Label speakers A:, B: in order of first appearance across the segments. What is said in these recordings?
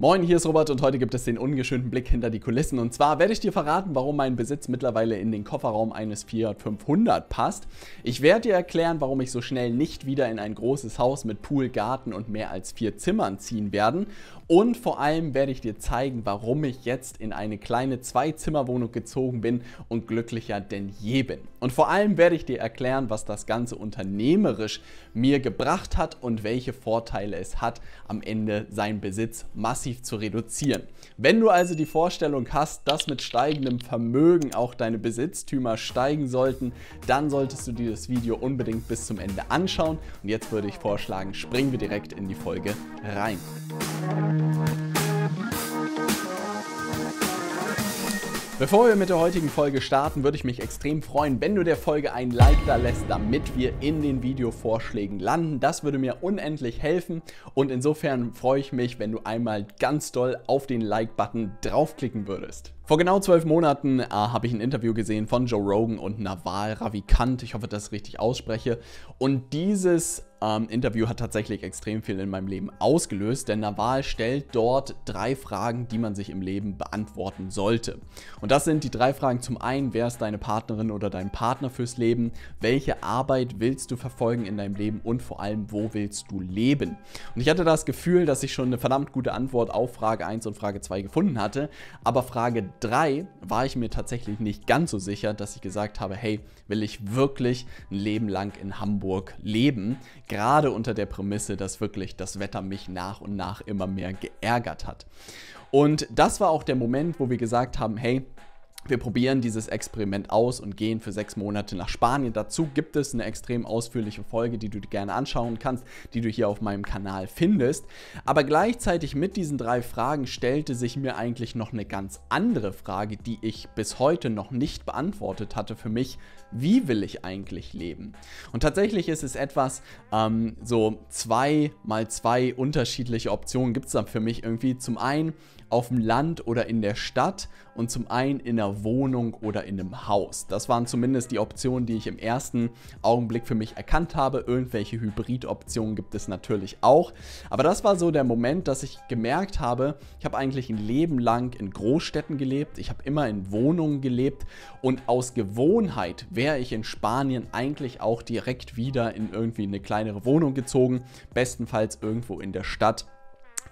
A: Moin, hier ist Robert und heute gibt es den ungeschönten Blick hinter die Kulissen. Und zwar werde ich dir verraten, warum mein Besitz mittlerweile in den Kofferraum eines Fiat 500 passt. Ich werde dir erklären, warum ich so schnell nicht wieder in ein großes Haus mit Pool, Garten und mehr als vier Zimmern ziehen werden. Und vor allem werde ich dir zeigen, warum ich jetzt in eine kleine Zwei-Zimmer-Wohnung gezogen bin und glücklicher denn je bin. Und vor allem werde ich dir erklären, was das Ganze unternehmerisch mir gebracht hat und welche Vorteile es hat, am Ende seinen Besitz massiv zu reduzieren. Wenn du also die Vorstellung hast, dass mit steigendem Vermögen auch deine Besitztümer steigen sollten, dann solltest du dir das Video unbedingt bis zum Ende anschauen. Und jetzt würde ich vorschlagen, springen wir direkt in die Folge rein. Bevor wir mit der heutigen Folge starten, würde ich mich extrem freuen, wenn du der Folge ein Like da lässt, damit wir in den Videovorschlägen landen. Das würde mir unendlich helfen und insofern freue ich mich, wenn du einmal ganz doll auf den Like-Button draufklicken würdest. Vor genau zwölf Monaten äh, habe ich ein Interview gesehen von Joe Rogan und Naval Ravikant. Ich hoffe, dass ich es richtig ausspreche. Und dieses ähm, Interview hat tatsächlich extrem viel in meinem Leben ausgelöst, denn Naval stellt dort drei Fragen, die man sich im Leben beantworten sollte. Und das sind die drei Fragen. Zum einen, wer ist deine Partnerin oder dein Partner fürs Leben? Welche Arbeit willst du verfolgen in deinem Leben? Und vor allem, wo willst du leben? Und ich hatte das Gefühl, dass ich schon eine verdammt gute Antwort auf Frage 1 und Frage 2 gefunden hatte. Aber Frage 3 war ich mir tatsächlich nicht ganz so sicher, dass ich gesagt habe, hey, will ich wirklich ein Leben lang in Hamburg leben? Gerade unter der Prämisse, dass wirklich das Wetter mich nach und nach immer mehr geärgert hat. Und das war auch der Moment, wo wir gesagt haben, hey, wir probieren dieses Experiment aus und gehen für sechs Monate nach Spanien. Dazu gibt es eine extrem ausführliche Folge, die du dir gerne anschauen kannst, die du hier auf meinem Kanal findest. Aber gleichzeitig mit diesen drei Fragen stellte sich mir eigentlich noch eine ganz andere Frage, die ich bis heute noch nicht beantwortet hatte für mich. Wie will ich eigentlich leben? Und tatsächlich ist es etwas, ähm, so zwei mal zwei unterschiedliche Optionen gibt es dann für mich irgendwie. Zum einen, auf dem Land oder in der Stadt und zum einen in einer Wohnung oder in einem Haus. Das waren zumindest die Optionen, die ich im ersten Augenblick für mich erkannt habe. Irgendwelche Hybrid-Optionen gibt es natürlich auch. Aber das war so der Moment, dass ich gemerkt habe, ich habe eigentlich ein Leben lang in Großstädten gelebt. Ich habe immer in Wohnungen gelebt und aus Gewohnheit wäre ich in Spanien eigentlich auch direkt wieder in irgendwie eine kleinere Wohnung gezogen. Bestenfalls irgendwo in der Stadt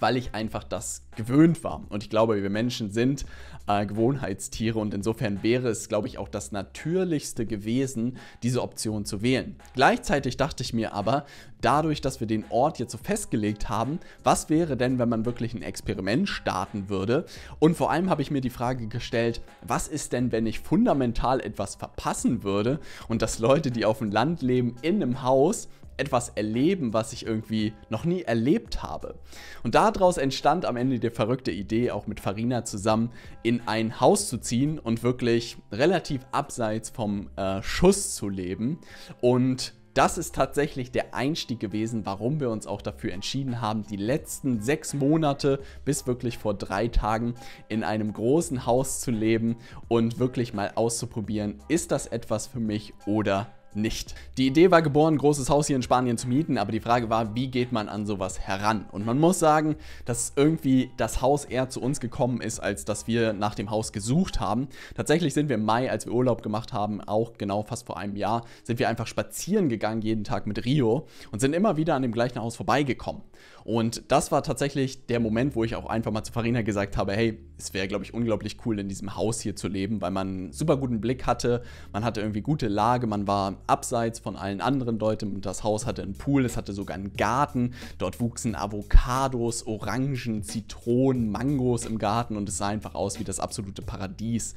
A: weil ich einfach das gewöhnt war. Und ich glaube, wir Menschen sind äh, Gewohnheitstiere und insofern wäre es, glaube ich, auch das Natürlichste gewesen, diese Option zu wählen. Gleichzeitig dachte ich mir aber, dadurch, dass wir den Ort jetzt so festgelegt haben, was wäre denn, wenn man wirklich ein Experiment starten würde? Und vor allem habe ich mir die Frage gestellt, was ist denn, wenn ich fundamental etwas verpassen würde und dass Leute, die auf dem Land leben, in einem Haus etwas erleben, was ich irgendwie noch nie erlebt habe. Und daraus entstand am Ende die verrückte Idee, auch mit Farina zusammen in ein Haus zu ziehen und wirklich relativ abseits vom äh, Schuss zu leben. Und das ist tatsächlich der Einstieg gewesen, warum wir uns auch dafür entschieden haben, die letzten sechs Monate bis wirklich vor drei Tagen in einem großen Haus zu leben und wirklich mal auszuprobieren, ist das etwas für mich oder nicht. Die Idee war geboren, ein großes Haus hier in Spanien zu mieten, aber die Frage war, wie geht man an sowas heran? Und man muss sagen, dass irgendwie das Haus eher zu uns gekommen ist, als dass wir nach dem Haus gesucht haben. Tatsächlich sind wir im Mai, als wir Urlaub gemacht haben, auch genau fast vor einem Jahr, sind wir einfach spazieren gegangen jeden Tag mit Rio und sind immer wieder an dem gleichen Haus vorbeigekommen. Und das war tatsächlich der Moment, wo ich auch einfach mal zu Farina gesagt habe, hey, es wäre, glaube ich, unglaublich cool, in diesem Haus hier zu leben, weil man einen super guten Blick hatte, man hatte irgendwie gute Lage, man war abseits von allen anderen Leuten. Das Haus hatte einen Pool, es hatte sogar einen Garten. Dort wuchsen Avocados, Orangen, Zitronen, Mangos im Garten und es sah einfach aus wie das absolute Paradies.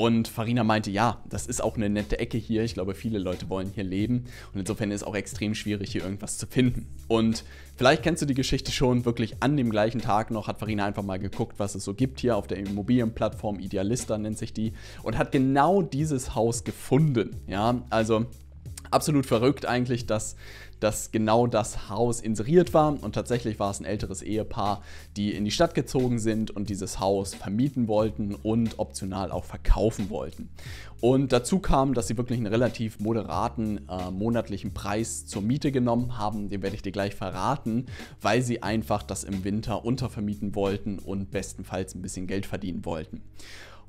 A: Und Farina meinte, ja, das ist auch eine nette Ecke hier. Ich glaube, viele Leute wollen hier leben. Und insofern ist es auch extrem schwierig, hier irgendwas zu finden. Und vielleicht kennst du die Geschichte schon. Wirklich an dem gleichen Tag noch hat Farina einfach mal geguckt, was es so gibt hier auf der Immobilienplattform. Idealista nennt sich die. Und hat genau dieses Haus gefunden. Ja, also absolut verrückt eigentlich, dass, dass genau das Haus inseriert war. Und tatsächlich war es ein älteres Ehepaar, die in die Stadt gezogen sind und dieses Haus vermieten wollten und optional auch verkaufen wollten. Und dazu kam, dass sie wirklich einen relativ moderaten äh, monatlichen Preis zur Miete genommen haben. Den werde ich dir gleich verraten, weil sie einfach das im Winter untervermieten wollten und bestenfalls ein bisschen Geld verdienen wollten.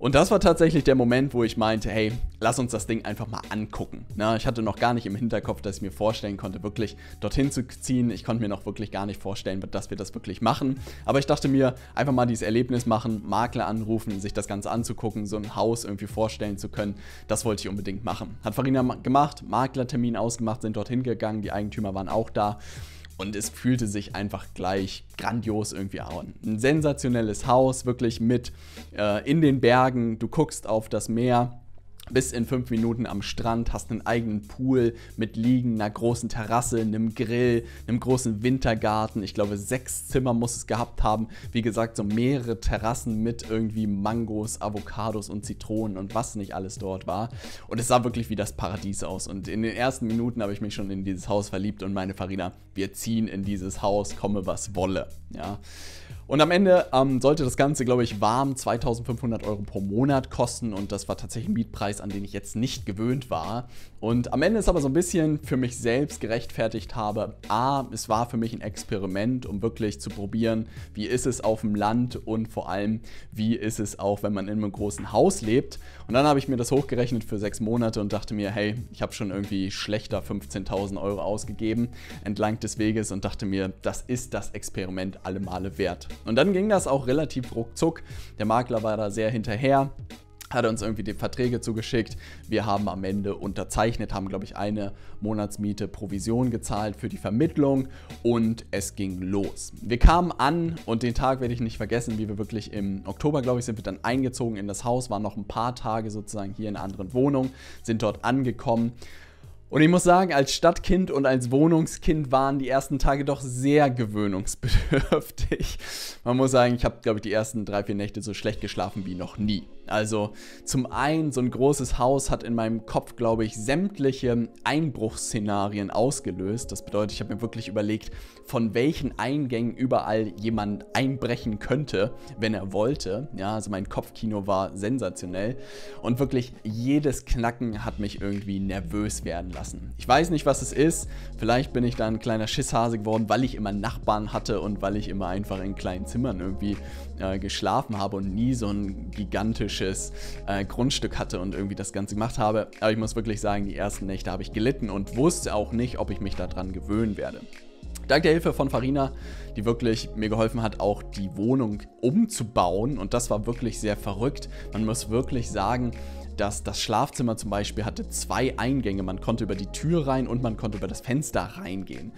A: Und das war tatsächlich der Moment, wo ich meinte, hey, lass uns das Ding einfach mal angucken. Na, ich hatte noch gar nicht im Hinterkopf, dass ich mir vorstellen konnte, wirklich dorthin zu ziehen. Ich konnte mir noch wirklich gar nicht vorstellen, dass wir das wirklich machen. Aber ich dachte mir, einfach mal dieses Erlebnis machen, Makler anrufen, sich das Ganze anzugucken, so ein Haus irgendwie vorstellen zu können, das wollte ich unbedingt machen. Hat Farina gemacht, Maklertermin ausgemacht, sind dorthin gegangen, die Eigentümer waren auch da. Und es fühlte sich einfach gleich grandios irgendwie an. Ein sensationelles Haus, wirklich mit äh, in den Bergen. Du guckst auf das Meer bis in fünf Minuten am Strand, hast einen eigenen Pool mit Liegen, einer großen Terrasse, einem Grill, einem großen Wintergarten. Ich glaube, sechs Zimmer muss es gehabt haben. Wie gesagt, so mehrere Terrassen mit irgendwie Mangos, Avocados und Zitronen und was nicht alles dort war. Und es sah wirklich wie das Paradies aus. Und in den ersten Minuten habe ich mich schon in dieses Haus verliebt und meine Farina, wir ziehen in dieses Haus, komme was wolle. Ja. Und am Ende ähm, sollte das Ganze, glaube ich, warm 2500 Euro pro Monat kosten und das war tatsächlich ein Mietpreis, an den ich jetzt nicht gewöhnt war. Und am Ende ist aber so ein bisschen für mich selbst gerechtfertigt habe, a, es war für mich ein Experiment, um wirklich zu probieren, wie ist es auf dem Land und vor allem, wie ist es auch, wenn man in einem großen Haus lebt. Und dann habe ich mir das hochgerechnet für sechs Monate und dachte mir, hey, ich habe schon irgendwie schlechter 15.000 Euro ausgegeben entlang des Weges und dachte mir, das ist das Experiment alle Male wert. Und dann ging das auch relativ ruckzuck. Der Makler war da sehr hinterher hat uns irgendwie die Verträge zugeschickt. Wir haben am Ende unterzeichnet, haben, glaube ich, eine Monatsmiete Provision gezahlt für die Vermittlung und es ging los. Wir kamen an und den Tag werde ich nicht vergessen, wie wir wirklich im Oktober, glaube ich, sind wir dann eingezogen in das Haus, waren noch ein paar Tage sozusagen hier in einer anderen Wohnung, sind dort angekommen. Und ich muss sagen, als Stadtkind und als Wohnungskind waren die ersten Tage doch sehr gewöhnungsbedürftig. Man muss sagen, ich habe, glaube ich, die ersten drei, vier Nächte so schlecht geschlafen wie noch nie. Also zum einen, so ein großes Haus hat in meinem Kopf, glaube ich, sämtliche Einbruchsszenarien ausgelöst. Das bedeutet, ich habe mir wirklich überlegt, von welchen Eingängen überall jemand einbrechen könnte, wenn er wollte. Ja, also mein Kopfkino war sensationell. Und wirklich jedes Knacken hat mich irgendwie nervös werden lassen. Ich weiß nicht, was es ist. Vielleicht bin ich da ein kleiner Schisshase geworden, weil ich immer Nachbarn hatte und weil ich immer einfach in kleinen Zimmern irgendwie äh, geschlafen habe und nie so ein gigantisches äh, Grundstück hatte und irgendwie das Ganze gemacht habe. Aber ich muss wirklich sagen, die ersten Nächte habe ich gelitten und wusste auch nicht, ob ich mich daran gewöhnen werde. Dank der Hilfe von Farina, die wirklich mir geholfen hat, auch die Wohnung umzubauen. Und das war wirklich sehr verrückt. Man muss wirklich sagen, dass das Schlafzimmer zum Beispiel hatte zwei Eingänge. Man konnte über die Tür rein und man konnte über das Fenster reingehen.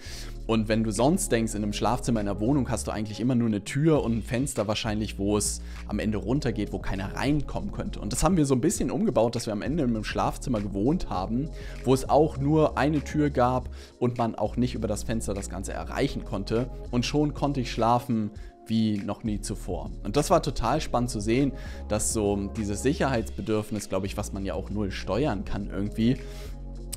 A: Und wenn du sonst denkst, in einem Schlafzimmer in der Wohnung hast du eigentlich immer nur eine Tür und ein Fenster wahrscheinlich, wo es am Ende runtergeht, wo keiner reinkommen könnte. Und das haben wir so ein bisschen umgebaut, dass wir am Ende in einem Schlafzimmer gewohnt haben, wo es auch nur eine Tür gab und man auch nicht über das Fenster das Ganze erreichen konnte. Und schon konnte ich schlafen wie noch nie zuvor. Und das war total spannend zu sehen, dass so dieses Sicherheitsbedürfnis, glaube ich, was man ja auch null steuern kann irgendwie,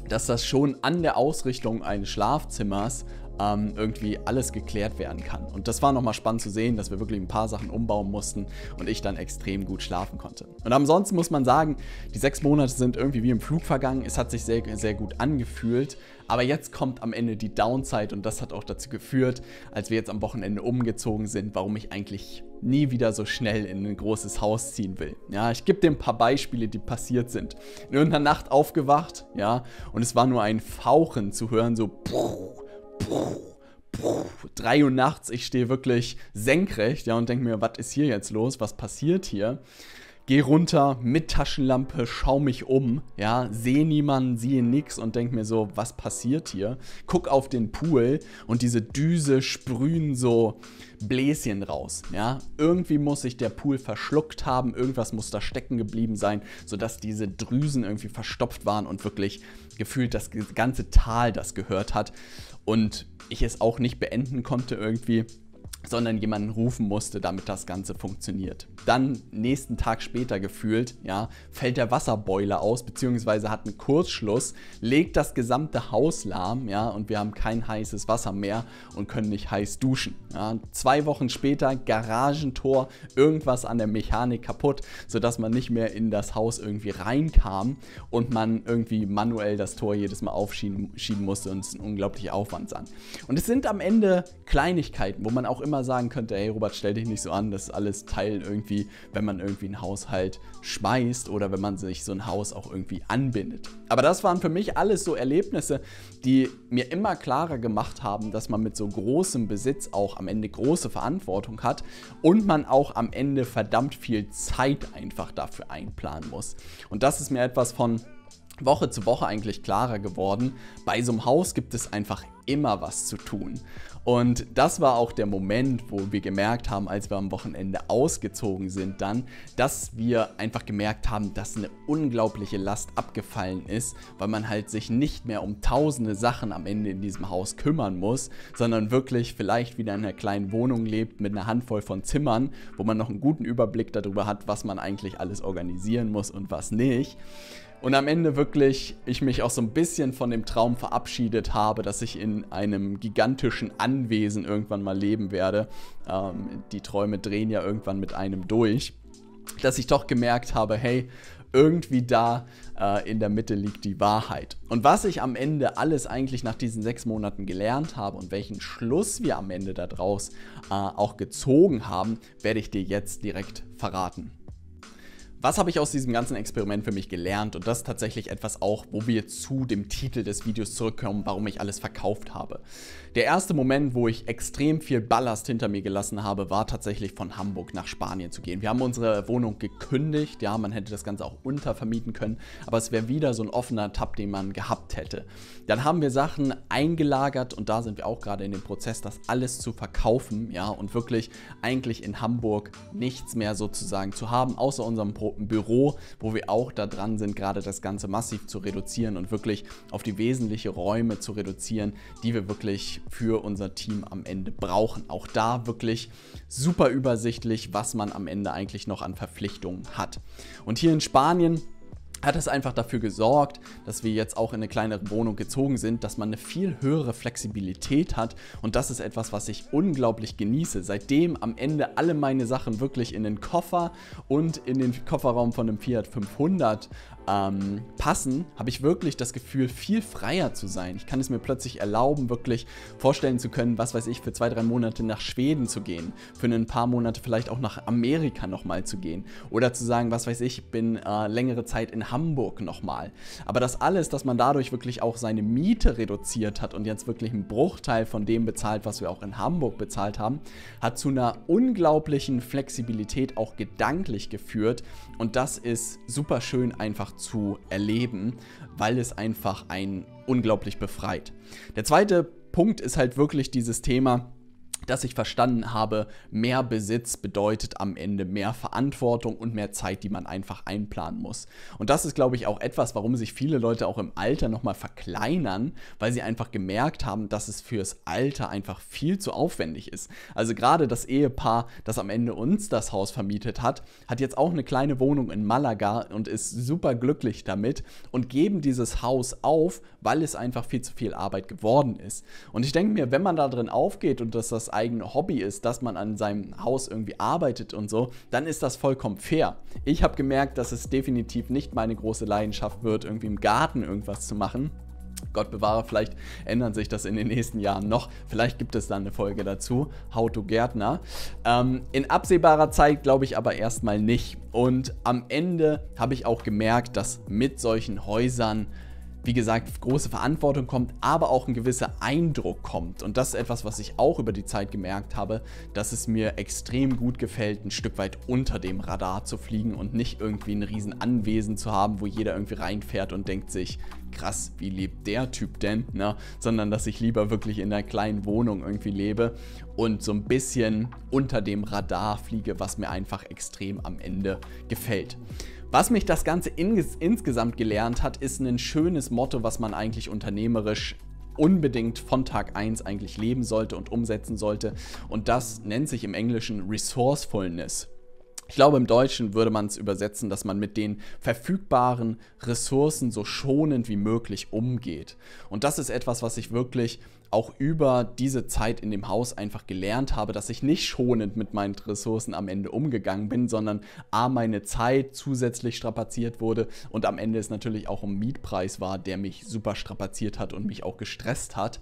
A: dass das schon an der Ausrichtung eines Schlafzimmers ähm, irgendwie alles geklärt werden kann. Und das war nochmal spannend zu sehen, dass wir wirklich ein paar Sachen umbauen mussten und ich dann extrem gut schlafen konnte. Und ansonsten muss man sagen, die sechs Monate sind irgendwie wie im Flug vergangen. Es hat sich sehr, sehr gut angefühlt. Aber jetzt kommt am Ende die Downside und das hat auch dazu geführt, als wir jetzt am Wochenende umgezogen sind, warum ich eigentlich nie wieder so schnell in ein großes Haus ziehen will. Ja, ich gebe dir ein paar Beispiele, die passiert sind. In irgendeiner Nacht aufgewacht, ja, und es war nur ein Fauchen zu hören, so puh, 3 Uhr nachts, ich stehe wirklich senkrecht, ja, und denke mir, was ist hier jetzt los? Was passiert hier? Geh runter mit Taschenlampe, schau mich um, ja, sehe niemanden, sehe nix und denk mir so, was passiert hier? Guck auf den Pool und diese Düse sprühen so Bläschen raus, ja. Irgendwie muss sich der Pool verschluckt haben, irgendwas muss da stecken geblieben sein, sodass diese Drüsen irgendwie verstopft waren und wirklich gefühlt das ganze Tal das gehört hat und ich es auch nicht beenden konnte irgendwie. Sondern jemanden rufen musste, damit das Ganze funktioniert. Dann nächsten Tag später gefühlt, ja, fällt der Wasserboiler aus, beziehungsweise hat einen Kurzschluss, legt das gesamte Haus lahm, ja, und wir haben kein heißes Wasser mehr und können nicht heiß duschen. Ja. Zwei Wochen später Garagentor, irgendwas an der Mechanik kaputt, sodass man nicht mehr in das Haus irgendwie reinkam und man irgendwie manuell das Tor jedes Mal aufschieben musste und es ist ein unglaublicher Aufwand an. Und es sind am Ende Kleinigkeiten, wo man auch immer sagen könnte, hey Robert, stell dich nicht so an, das ist alles Teil irgendwie, wenn man irgendwie einen Haushalt schmeißt oder wenn man sich so ein Haus auch irgendwie anbindet. Aber das waren für mich alles so Erlebnisse, die mir immer klarer gemacht haben, dass man mit so großem Besitz auch am Ende große Verantwortung hat und man auch am Ende verdammt viel Zeit einfach dafür einplanen muss. Und das ist mir etwas von Woche zu Woche eigentlich klarer geworden. Bei so einem Haus gibt es einfach immer was zu tun. Und das war auch der Moment, wo wir gemerkt haben, als wir am Wochenende ausgezogen sind, dann, dass wir einfach gemerkt haben, dass eine unglaubliche Last abgefallen ist, weil man halt sich nicht mehr um tausende Sachen am Ende in diesem Haus kümmern muss, sondern wirklich vielleicht wieder in einer kleinen Wohnung lebt mit einer Handvoll von Zimmern, wo man noch einen guten Überblick darüber hat, was man eigentlich alles organisieren muss und was nicht. Und am Ende wirklich ich mich auch so ein bisschen von dem Traum verabschiedet habe, dass ich in einem gigantischen Anwesen irgendwann mal leben werde. Ähm, die Träume drehen ja irgendwann mit einem durch. Dass ich doch gemerkt habe, hey, irgendwie da äh, in der Mitte liegt die Wahrheit. Und was ich am Ende alles eigentlich nach diesen sechs Monaten gelernt habe und welchen Schluss wir am Ende daraus äh, auch gezogen haben, werde ich dir jetzt direkt verraten. Was habe ich aus diesem ganzen Experiment für mich gelernt? Und das ist tatsächlich etwas auch, wo wir zu dem Titel des Videos zurückkommen, warum ich alles verkauft habe. Der erste Moment, wo ich extrem viel Ballast hinter mir gelassen habe, war tatsächlich von Hamburg nach Spanien zu gehen. Wir haben unsere Wohnung gekündigt, ja, man hätte das Ganze auch untervermieten können, aber es wäre wieder so ein offener Tab, den man gehabt hätte. Dann haben wir Sachen eingelagert und da sind wir auch gerade in dem Prozess, das alles zu verkaufen, ja, und wirklich eigentlich in Hamburg nichts mehr sozusagen zu haben, außer unserem Pro Büro, wo wir auch da dran sind, gerade das Ganze massiv zu reduzieren und wirklich auf die wesentlichen Räume zu reduzieren, die wir wirklich für unser Team am Ende brauchen. Auch da wirklich super übersichtlich, was man am Ende eigentlich noch an Verpflichtungen hat. Und hier in Spanien hat es einfach dafür gesorgt, dass wir jetzt auch in eine kleinere Wohnung gezogen sind, dass man eine viel höhere Flexibilität hat und das ist etwas, was ich unglaublich genieße. Seitdem am Ende alle meine Sachen wirklich in den Koffer und in den Kofferraum von einem Fiat 500 ähm, passen, habe ich wirklich das Gefühl, viel freier zu sein. Ich kann es mir plötzlich erlauben, wirklich vorstellen zu können, was weiß ich, für zwei, drei Monate nach Schweden zu gehen, für ein paar Monate vielleicht auch nach Amerika nochmal zu gehen oder zu sagen, was weiß ich, ich bin äh, längere Zeit in Hamburg nochmal. Aber das alles, dass man dadurch wirklich auch seine Miete reduziert hat und jetzt wirklich einen Bruchteil von dem bezahlt, was wir auch in Hamburg bezahlt haben, hat zu einer unglaublichen Flexibilität auch gedanklich geführt und das ist super schön einfach zu erleben, weil es einfach einen unglaublich befreit. Der zweite Punkt ist halt wirklich dieses Thema, dass ich verstanden habe, mehr Besitz bedeutet am Ende mehr Verantwortung und mehr Zeit, die man einfach einplanen muss. Und das ist, glaube ich, auch etwas, warum sich viele Leute auch im Alter nochmal verkleinern, weil sie einfach gemerkt haben, dass es fürs Alter einfach viel zu aufwendig ist. Also gerade das Ehepaar, das am Ende uns das Haus vermietet hat, hat jetzt auch eine kleine Wohnung in Malaga und ist super glücklich damit und geben dieses Haus auf, weil es einfach viel zu viel Arbeit geworden ist. Und ich denke mir, wenn man da drin aufgeht und dass das eigene Hobby ist, dass man an seinem Haus irgendwie arbeitet und so, dann ist das vollkommen fair. Ich habe gemerkt, dass es definitiv nicht meine große Leidenschaft wird, irgendwie im Garten irgendwas zu machen. Gott bewahre, vielleicht ändert sich das in den nächsten Jahren noch. Vielleicht gibt es dann eine Folge dazu. How to Gärtner. Ähm, in absehbarer Zeit glaube ich aber erstmal nicht. Und am Ende habe ich auch gemerkt, dass mit solchen Häusern wie gesagt, große Verantwortung kommt, aber auch ein gewisser Eindruck kommt. Und das ist etwas, was ich auch über die Zeit gemerkt habe, dass es mir extrem gut gefällt, ein Stück weit unter dem Radar zu fliegen und nicht irgendwie ein riesen Anwesen zu haben, wo jeder irgendwie reinfährt und denkt sich, krass, wie lebt der Typ denn? Ne? Sondern dass ich lieber wirklich in einer kleinen Wohnung irgendwie lebe und so ein bisschen unter dem Radar fliege, was mir einfach extrem am Ende gefällt. Was mich das Ganze ins insgesamt gelernt hat, ist ein schönes Motto, was man eigentlich unternehmerisch unbedingt von Tag 1 eigentlich leben sollte und umsetzen sollte. Und das nennt sich im Englischen Resourcefulness. Ich glaube, im Deutschen würde man es übersetzen, dass man mit den verfügbaren Ressourcen so schonend wie möglich umgeht. Und das ist etwas, was ich wirklich auch über diese Zeit in dem Haus einfach gelernt habe, dass ich nicht schonend mit meinen Ressourcen am Ende umgegangen bin, sondern a meine Zeit zusätzlich strapaziert wurde und am Ende es natürlich auch um Mietpreis war, der mich super strapaziert hat und mich auch gestresst hat.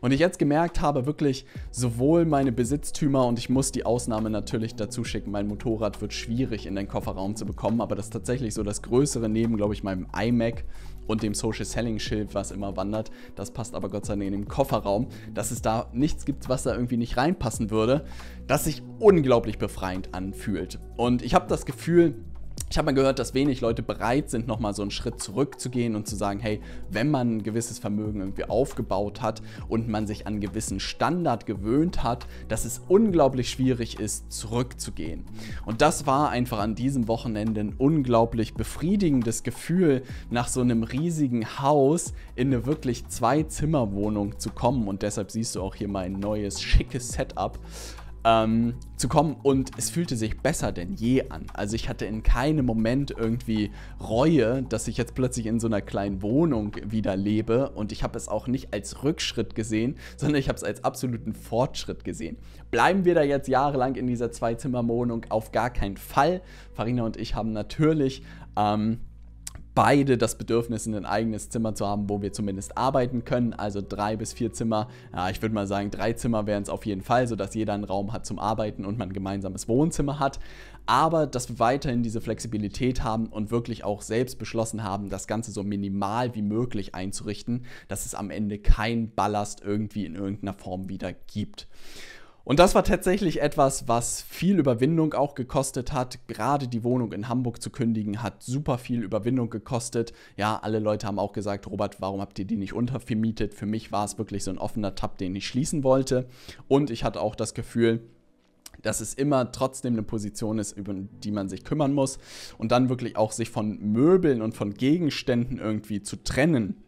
A: Und ich jetzt gemerkt habe, wirklich sowohl meine Besitztümer und ich muss die Ausnahme natürlich dazu schicken, mein Motorrad wird schwierig in den Kofferraum zu bekommen, aber das ist tatsächlich so das größere neben, glaube ich, meinem iMac und dem Social Selling Schild, was immer wandert. Das passt aber Gott sei Dank in den Kofferraum, dass es da nichts gibt, was da irgendwie nicht reinpassen würde, das sich unglaublich befreiend anfühlt. Und ich habe das Gefühl, ich habe mal gehört, dass wenig Leute bereit sind, nochmal so einen Schritt zurückzugehen und zu sagen, hey, wenn man ein gewisses Vermögen irgendwie aufgebaut hat und man sich an gewissen Standard gewöhnt hat, dass es unglaublich schwierig ist, zurückzugehen. Und das war einfach an diesem Wochenende ein unglaublich befriedigendes Gefühl, nach so einem riesigen Haus in eine wirklich Zwei-Zimmer-Wohnung zu kommen. Und deshalb siehst du auch hier mein neues, schickes Setup ähm, zu kommen und es fühlte sich besser denn je an. Also ich hatte in keinem Moment irgendwie Reue, dass ich jetzt plötzlich in so einer kleinen Wohnung wieder lebe und ich habe es auch nicht als Rückschritt gesehen, sondern ich habe es als absoluten Fortschritt gesehen. Bleiben wir da jetzt jahrelang in dieser Zwei-Zimmer-Wohnung? Auf gar keinen Fall. Farina und ich haben natürlich ähm, beide das Bedürfnis, ein eigenes Zimmer zu haben, wo wir zumindest arbeiten können. Also drei bis vier Zimmer. Ja, ich würde mal sagen, drei Zimmer wären es auf jeden Fall, sodass jeder einen Raum hat zum Arbeiten und man ein gemeinsames Wohnzimmer hat. Aber dass wir weiterhin diese Flexibilität haben und wirklich auch selbst beschlossen haben, das Ganze so minimal wie möglich einzurichten, dass es am Ende kein Ballast irgendwie in irgendeiner Form wieder gibt. Und das war tatsächlich etwas, was viel Überwindung auch gekostet hat. Gerade die Wohnung in Hamburg zu kündigen, hat super viel Überwindung gekostet. Ja, alle Leute haben auch gesagt, Robert, warum habt ihr die nicht untervermietet? Für mich war es wirklich so ein offener Tab, den ich schließen wollte. Und ich hatte auch das Gefühl, dass es immer trotzdem eine Position ist, über die man sich kümmern muss. Und dann wirklich auch sich von Möbeln und von Gegenständen irgendwie zu trennen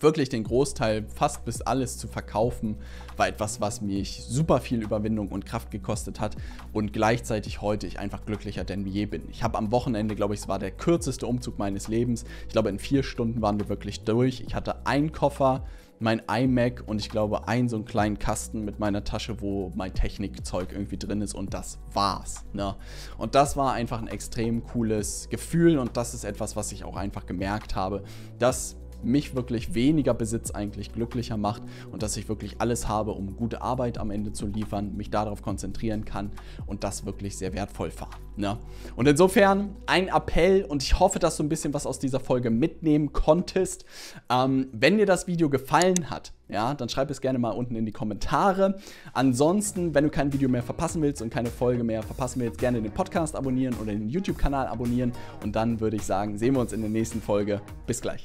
A: wirklich den Großteil, fast bis alles zu verkaufen, war etwas, was mich super viel Überwindung und Kraft gekostet hat und gleichzeitig heute ich einfach glücklicher denn je bin. Ich habe am Wochenende, glaube ich, es war der kürzeste Umzug meines Lebens. Ich glaube, in vier Stunden waren wir wirklich durch. Ich hatte einen Koffer, mein iMac und ich glaube einen so einen kleinen Kasten mit meiner Tasche, wo mein Technikzeug irgendwie drin ist und das war's. Ne? Und das war einfach ein extrem cooles Gefühl und das ist etwas, was ich auch einfach gemerkt habe, dass mich wirklich weniger Besitz eigentlich glücklicher macht und dass ich wirklich alles habe, um gute Arbeit am Ende zu liefern, mich darauf konzentrieren kann und das wirklich sehr wertvoll war. Ne? Und insofern ein Appell und ich hoffe, dass du ein bisschen was aus dieser Folge mitnehmen konntest. Ähm, wenn dir das Video gefallen hat, ja, dann schreib es gerne mal unten in die Kommentare. Ansonsten, wenn du kein Video mehr verpassen willst und keine Folge mehr verpassen willst, gerne den Podcast abonnieren oder den YouTube-Kanal abonnieren. Und dann würde ich sagen, sehen wir uns in der nächsten Folge. Bis gleich.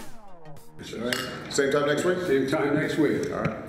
B: Same time next week?
C: Same time next week.
B: All right.